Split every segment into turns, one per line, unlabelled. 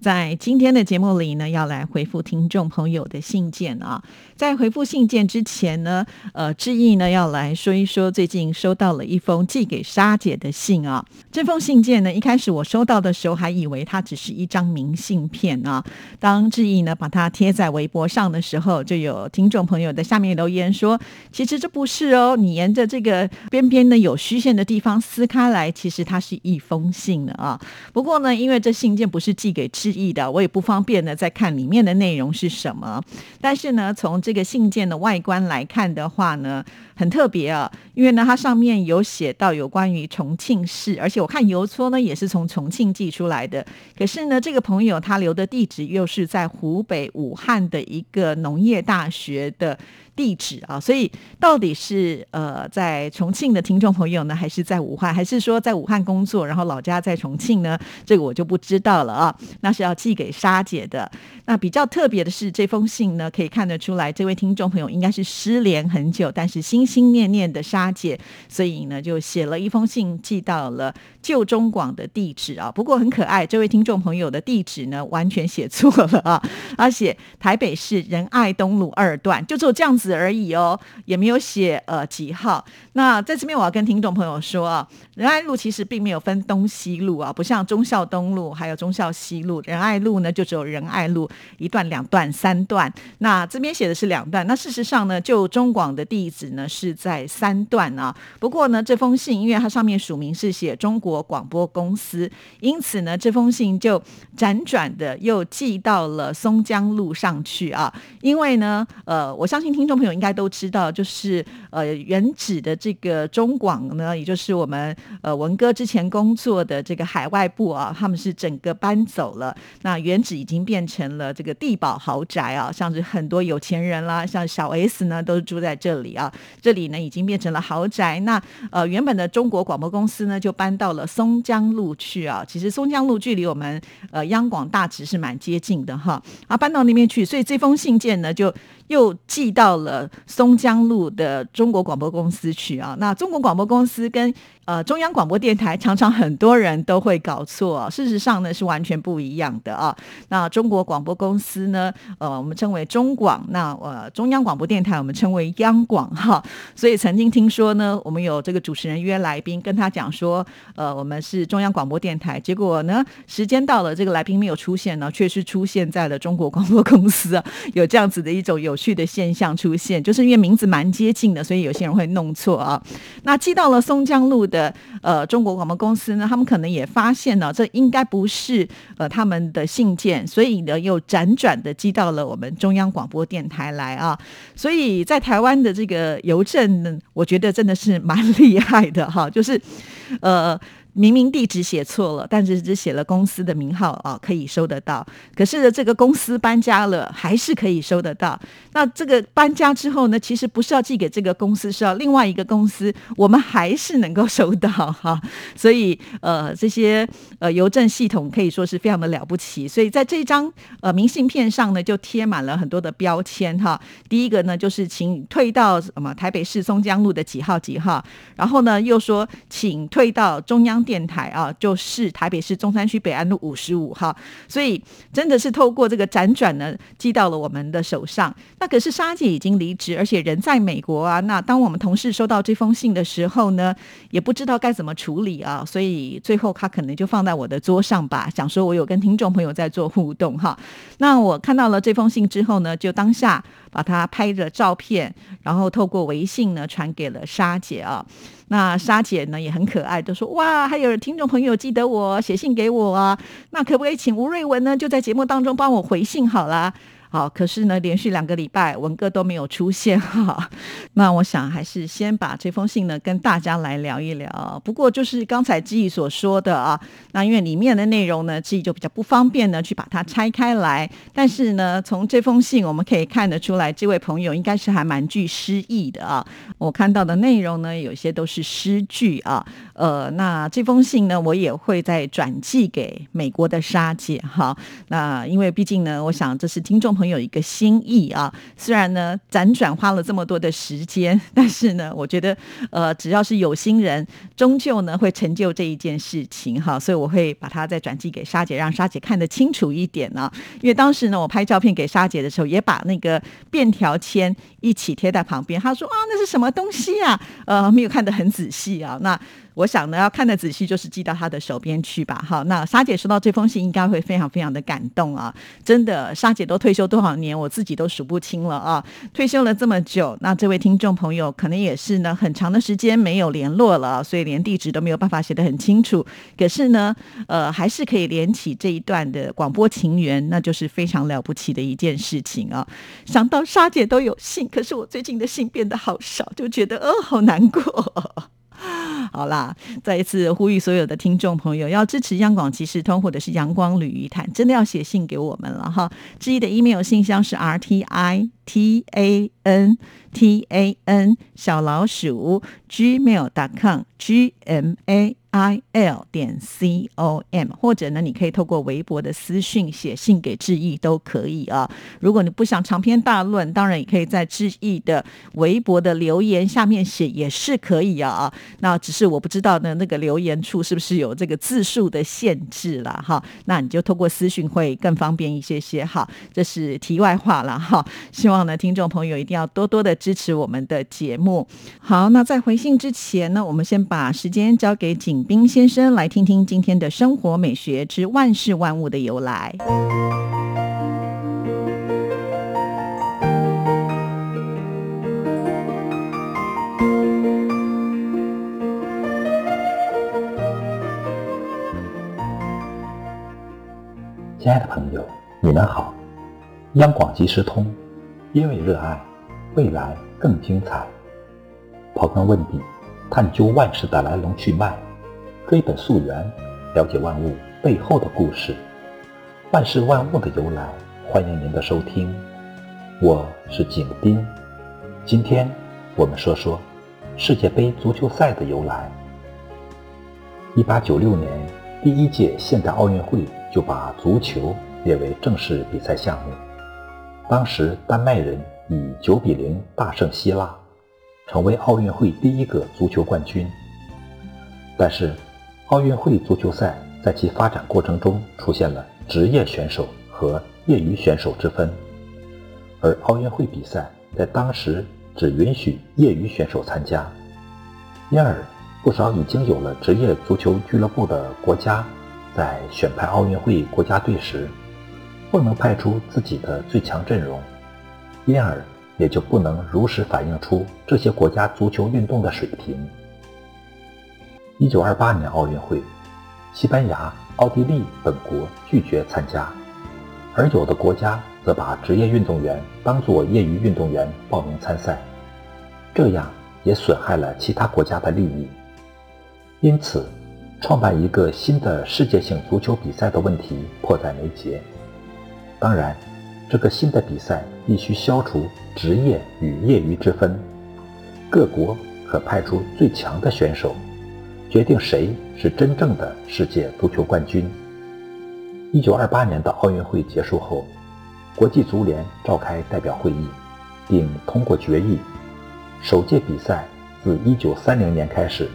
在今天的节目里呢，要来回复听众朋友的信件啊。在回复信件之前呢，呃，志毅呢要来说一说最近收到了一封寄给沙姐的信啊。这封信件呢，一开始我收到的时候还以为它只是一张明信片啊。当志毅呢把它贴在微博上的时候，就有听众朋友在下面留言说：“其实这不是哦，你沿着这个边边呢有虚线的地方撕开来，其实它是一封信的啊。不过呢，因为这信件不是寄给志。”意的，我也不方便呢，再看里面的内容是什么。但是呢，从这个信件的外观来看的话呢，很特别啊，因为呢，它上面有写到有关于重庆市，而且我看邮戳呢也是从重庆寄出来的。可是呢，这个朋友他留的地址又是在湖北武汉的一个农业大学的。地址啊，所以到底是呃在重庆的听众朋友呢，还是在武汉，还是说在武汉工作，然后老家在重庆呢？这个我就不知道了啊。那是要寄给沙姐的。那比较特别的是，这封信呢，可以看得出来，这位听众朋友应该是失联很久，但是心心念念的沙姐，所以呢就写了一封信寄到了旧中广的地址啊。不过很可爱，这位听众朋友的地址呢完全写错了啊，而且台北市仁爱东路二段，就只有这样子。而已哦，也没有写呃几号。那在这边我要跟听众朋友说啊，仁爱路其实并没有分东西路啊，不像忠孝东路还有忠孝西路，仁爱路呢就只有仁爱路一段、两段、三段。那这边写的是两段，那事实上呢，就中广的地址呢是在三段啊。不过呢，这封信因为它上面署名是写中国广播公司，因此呢，这封信就辗转的又寄到了松江路上去啊。因为呢，呃，我相信听众。朋友应该都知道，就是呃原址的这个中广呢，也就是我们呃文哥之前工作的这个海外部啊，他们是整个搬走了。那原址已经变成了这个地堡豪宅啊，像是很多有钱人啦，像小 S 呢都是住在这里啊。这里呢已经变成了豪宅。那呃原本的中国广播公司呢就搬到了松江路去啊。其实松江路距离我们呃央广大直是蛮接近的哈。啊搬到那边去，所以这封信件呢就。又寄到了松江路的中国广播公司去啊，那中国广播公司跟。呃，中央广播电台常常很多人都会搞错，事实上呢是完全不一样的啊。那中国广播公司呢，呃，我们称为中广，那呃中央广播电台我们称为央广哈。所以曾经听说呢，我们有这个主持人约来宾跟他讲说，呃，我们是中央广播电台，结果呢时间到了，这个来宾没有出现呢，却是出现在了中国广播公司啊，有这样子的一种有趣的现象出现，就是因为名字蛮接近的，所以有些人会弄错啊。那寄到了松江路的。的呃，中国广播公司呢，他们可能也发现了，这应该不是呃他们的信件，所以呢，又辗转的寄到了我们中央广播电台来啊。所以在台湾的这个邮政呢，我觉得真的是蛮厉害的哈，就是呃。明明地址写错了，但是只写了公司的名号啊，可以收得到。可是这个公司搬家了，还是可以收得到。那这个搬家之后呢，其实不是要寄给这个公司，是要另外一个公司，我们还是能够收到哈。所以呃，这些呃邮政系统可以说是非常的了不起。所以在这张呃明信片上呢，就贴满了很多的标签哈。第一个呢，就是请退到什么台北市松江路的几号几号，然后呢又说请退到中央。电台啊，就是台北市中山区北安路五十五号，所以真的是透过这个辗转呢，寄到了我们的手上。那可是莎姐已经离职，而且人在美国啊。那当我们同事收到这封信的时候呢，也不知道该怎么处理啊，所以最后他可能就放在我的桌上吧，想说我有跟听众朋友在做互动哈。那我看到了这封信之后呢，就当下把他拍着照片，然后透过微信呢传给了沙姐啊。那沙姐呢也很可爱，都说哇，还有听众朋友记得我写信给我啊，那可不可以请吴瑞文呢就在节目当中帮我回信好了？好，可是呢，连续两个礼拜文哥都没有出现哈。那我想还是先把这封信呢跟大家来聊一聊。不过就是刚才志毅所说的啊，那因为里面的内容呢，志毅就比较不方便呢去把它拆开来。但是呢，从这封信我们可以看得出来，这位朋友应该是还蛮具诗意的啊。我看到的内容呢，有些都是诗句啊。呃，那这封信呢，我也会再转寄给美国的沙姐哈。那因为毕竟呢，我想这是听众。朋友一个心意啊，虽然呢辗转花了这么多的时间，但是呢，我觉得呃，只要是有心人，终究呢会成就这一件事情哈，所以我会把它再转寄给沙姐，让沙姐看得清楚一点呢。因为当时呢，我拍照片给沙姐的时候，也把那个便条签一起贴在旁边，他说啊，那是什么东西啊？呃，没有看得很仔细啊，那。我想呢，要看的仔细，就是寄到他的手边去吧。好，那沙姐收到这封信，应该会非常非常的感动啊！真的，沙姐都退休多少年，我自己都数不清了啊！退休了这么久，那这位听众朋友可能也是呢，很长的时间没有联络了，所以连地址都没有办法写得很清楚。可是呢，呃，还是可以连起这一段的广播情缘，那就是非常了不起的一件事情啊！想到沙姐都有信可是我最近的信变得好少，就觉得呃，好难过。好啦，再一次呼吁所有的听众朋友，要支持央广即时通或者是阳光旅鱼谈，真的要写信给我们了哈。之一的 email 信箱是 r t i t a n t a n 小老鼠 gmail.com g m a。i l 点 c o m，或者呢，你可以透过微博的私讯写信给志毅都可以啊。如果你不想长篇大论，当然也可以在志毅的微博的留言下面写也是可以啊。那只是我不知道呢，那个留言处是不是有这个字数的限制了哈？那你就透过私讯会更方便一些些哈。这是题外话了哈。希望望呢，听众朋友一定要多多的支持我们的节目。好，那在回信之前呢，我们先把时间交给景。斌先生，来听听今天的生活美学之万事万物的由来。
亲爱的朋友，你们好！央广即时通，因为热爱，未来更精彩。刨根问底，探究万事的来龙去脉。追本溯源，了解万物背后的故事，万事万物的由来。欢迎您的收听，我是景斌。今天我们说说世界杯足球赛的由来。一八九六年，第一届现代奥运会就把足球列为正式比赛项目。当时，丹麦人以九比零大胜希腊，成为奥运会第一个足球冠军。但是，奥运会足球赛在其发展过程中出现了职业选手和业余选手之分，而奥运会比赛在当时只允许业余选手参加，因而不少已经有了职业足球俱乐部的国家，在选派奥运会国家队时，不能派出自己的最强阵容，因而也就不能如实反映出这些国家足球运动的水平。一九二八年奥运会，西班牙、奥地利等国拒绝参加，而有的国家则把职业运动员当作业余运动员报名参赛，这样也损害了其他国家的利益。因此，创办一个新的世界性足球比赛的问题迫在眉睫。当然，这个新的比赛必须消除职业与业余之分，各国可派出最强的选手。决定谁是真正的世界足球冠军。一九二八年的奥运会结束后，国际足联召开代表会议，并通过决议，首届比赛自一九三零年开始，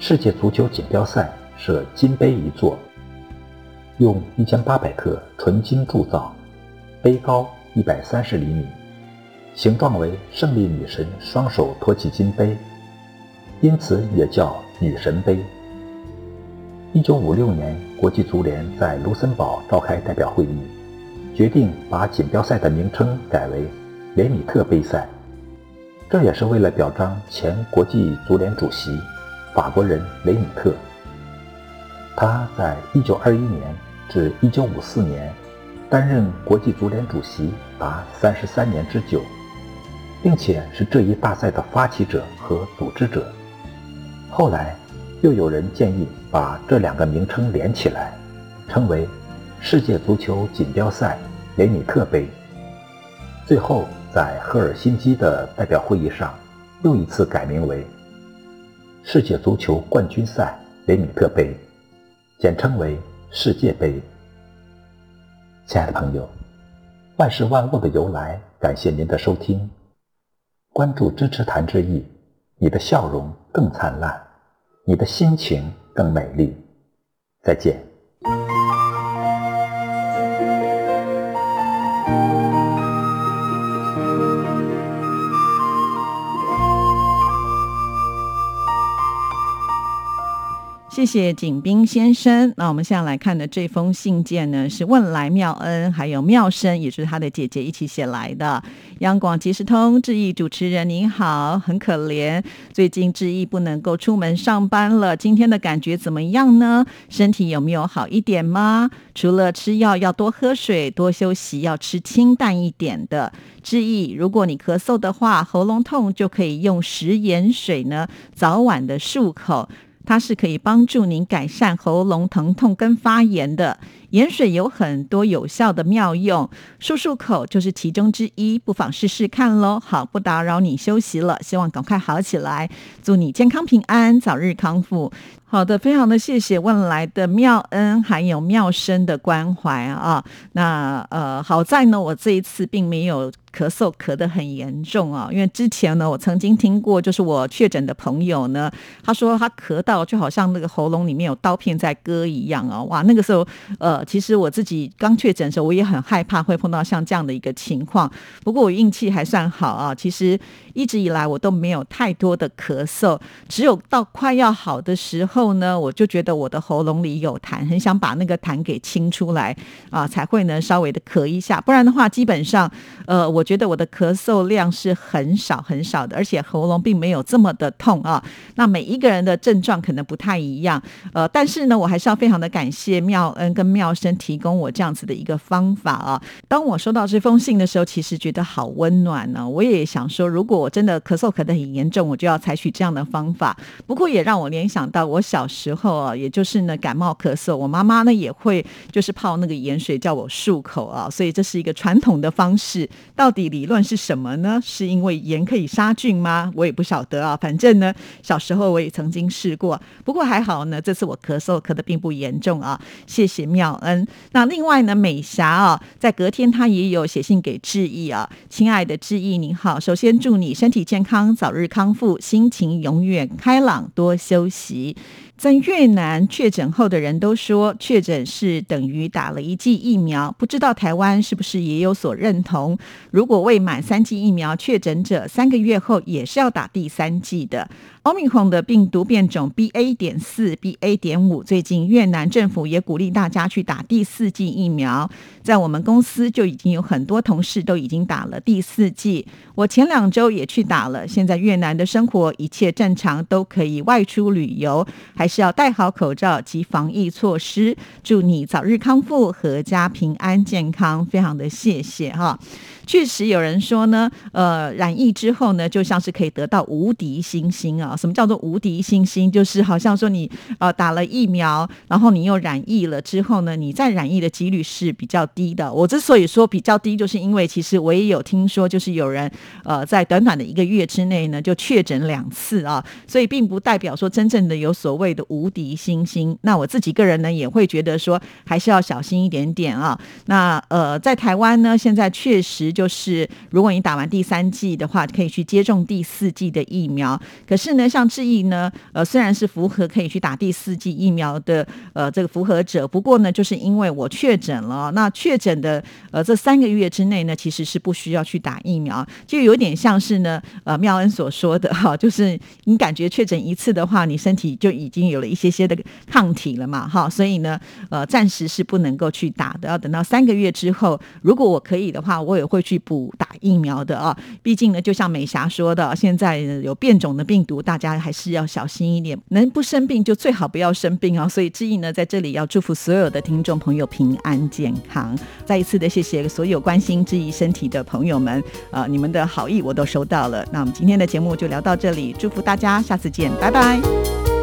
世界足球锦标赛设金杯一座，用一千八百克纯金铸造，杯高一百三十厘米，形状为胜利女神双手托起金杯，因此也叫。女神杯。一九五六年，国际足联在卢森堡召开代表会议，决定把锦标赛的名称改为雷米特杯赛。这也是为了表彰前国际足联主席法国人雷米特。他在一九二一年至一九五四年担任国际足联主席达三十三年之久，并且是这一大赛的发起者和组织者。后来，又有人建议把这两个名称连起来，称为世界足球锦标赛雷米特杯。最后，在赫尔辛基的代表会议上，又一次改名为世界足球冠军赛雷米特杯，简称为世界杯。亲爱的朋友，万事万物的由来，感谢您的收听，关注支持谭志毅，你的笑容更灿烂，你的心情更美丽。再见。
谢谢景斌先生。那我们现在来看的这封信件呢，是问来妙恩还有妙生，也就是他的姐姐一起写来的。央广即时通志毅主持人您好，很可怜，最近志毅不能够出门上班了。今天的感觉怎么样呢？身体有没有好一点吗？除了吃药要多喝水、多休息，要吃清淡一点的。志毅，如果你咳嗽的话，喉咙痛就可以用食盐水呢，早晚的漱口。它是可以帮助您改善喉咙疼痛跟发炎的。盐水有很多有效的妙用，漱漱口就是其中之一，不妨试试看喽。好，不打扰你休息了，希望赶快好起来，祝你健康平安，早日康复。好的，非常的谢谢问来的妙恩还有妙生的关怀啊。那呃，好在呢，我这一次并没有咳嗽咳得很严重啊，因为之前呢，我曾经听过，就是我确诊的朋友呢，他说他咳到就好像那个喉咙里面有刀片在割一样啊，哇，那个时候呃，其实我自己刚确诊的时候，我也很害怕会碰到像这样的一个情况。不过我运气还算好啊，其实一直以来我都没有太多的咳嗽，只有到快要好的时候。呢，我就觉得我的喉咙里有痰，很想把那个痰给清出来啊，才会呢稍微的咳一下。不然的话，基本上，呃，我觉得我的咳嗽量是很少很少的，而且喉咙并没有这么的痛啊。那每一个人的症状可能不太一样，呃，但是呢，我还是要非常的感谢妙恩跟妙生提供我这样子的一个方法啊。当我收到这封信的时候，其实觉得好温暖呢。我也想说，如果我真的咳嗽咳得很严重，我就要采取这样的方法。不过也让我联想到我。小时候啊，也就是呢感冒咳嗽，我妈妈呢也会就是泡那个盐水叫我漱口啊，所以这是一个传统的方式。到底理论是什么呢？是因为盐可以杀菌吗？我也不晓得啊。反正呢，小时候我也曾经试过，不过还好呢，这次我咳嗽咳的并不严重啊。谢谢妙恩。那另外呢，美霞啊，在隔天她也有写信给志毅啊，亲爱的志毅您好，首先祝你身体健康，早日康复，心情永远开朗，多休息。在越南确诊后的人都说，确诊是等于打了一剂疫苗。不知道台湾是不是也有所认同？如果未满三剂疫苗确诊者，三个月后也是要打第三剂的。奥密克戎的病毒变种 BA. 点四、BA. 点五，最近越南政府也鼓励大家去打第四剂疫苗。在我们公司就已经有很多同事都已经打了第四剂。我前两周也去打了。现在越南的生活一切正常，都可以外出旅游，还是要戴好口罩及防疫措施。祝你早日康复，阖家平安健康。非常的谢谢哈。确实有人说呢，呃，染疫之后呢，就像是可以得到无敌星星啊。什么叫做无敌星星？就是好像说你呃打了疫苗，然后你又染疫了之后呢，你再染疫的几率是比较低的。我之所以说比较低，就是因为其实我也有听说，就是有人呃在短短的一个月之内呢就确诊两次啊，所以并不代表说真正的有所谓的无敌星星。那我自己个人呢也会觉得说还是要小心一点点啊。那呃在台湾呢，现在确实。就是如果你打完第三剂的话，可以去接种第四剂的疫苗。可是呢，像志毅呢，呃，虽然是符合可以去打第四剂疫苗的呃这个符合者，不过呢，就是因为我确诊了，那确诊的呃这三个月之内呢，其实是不需要去打疫苗，就有点像是呢呃妙恩所说的哈，就是你感觉确诊一次的话，你身体就已经有了一些些的抗体了嘛，哈，所以呢，呃，暂时是不能够去打的，要等到三个月之后，如果我可以的话，我也会去补打疫苗的啊。毕竟呢，就像美霞说的，现在有变种的病毒，大家还是要小心一点，能不生病就最好不要生病啊。所以志毅呢，在这里要祝福所有的听众朋友平安健康。再一次的谢谢所有关心志毅身体的朋友们，呃，你们的好意我都收到了。那我们今天的节目就聊到这里，祝福大家，下次见，拜拜。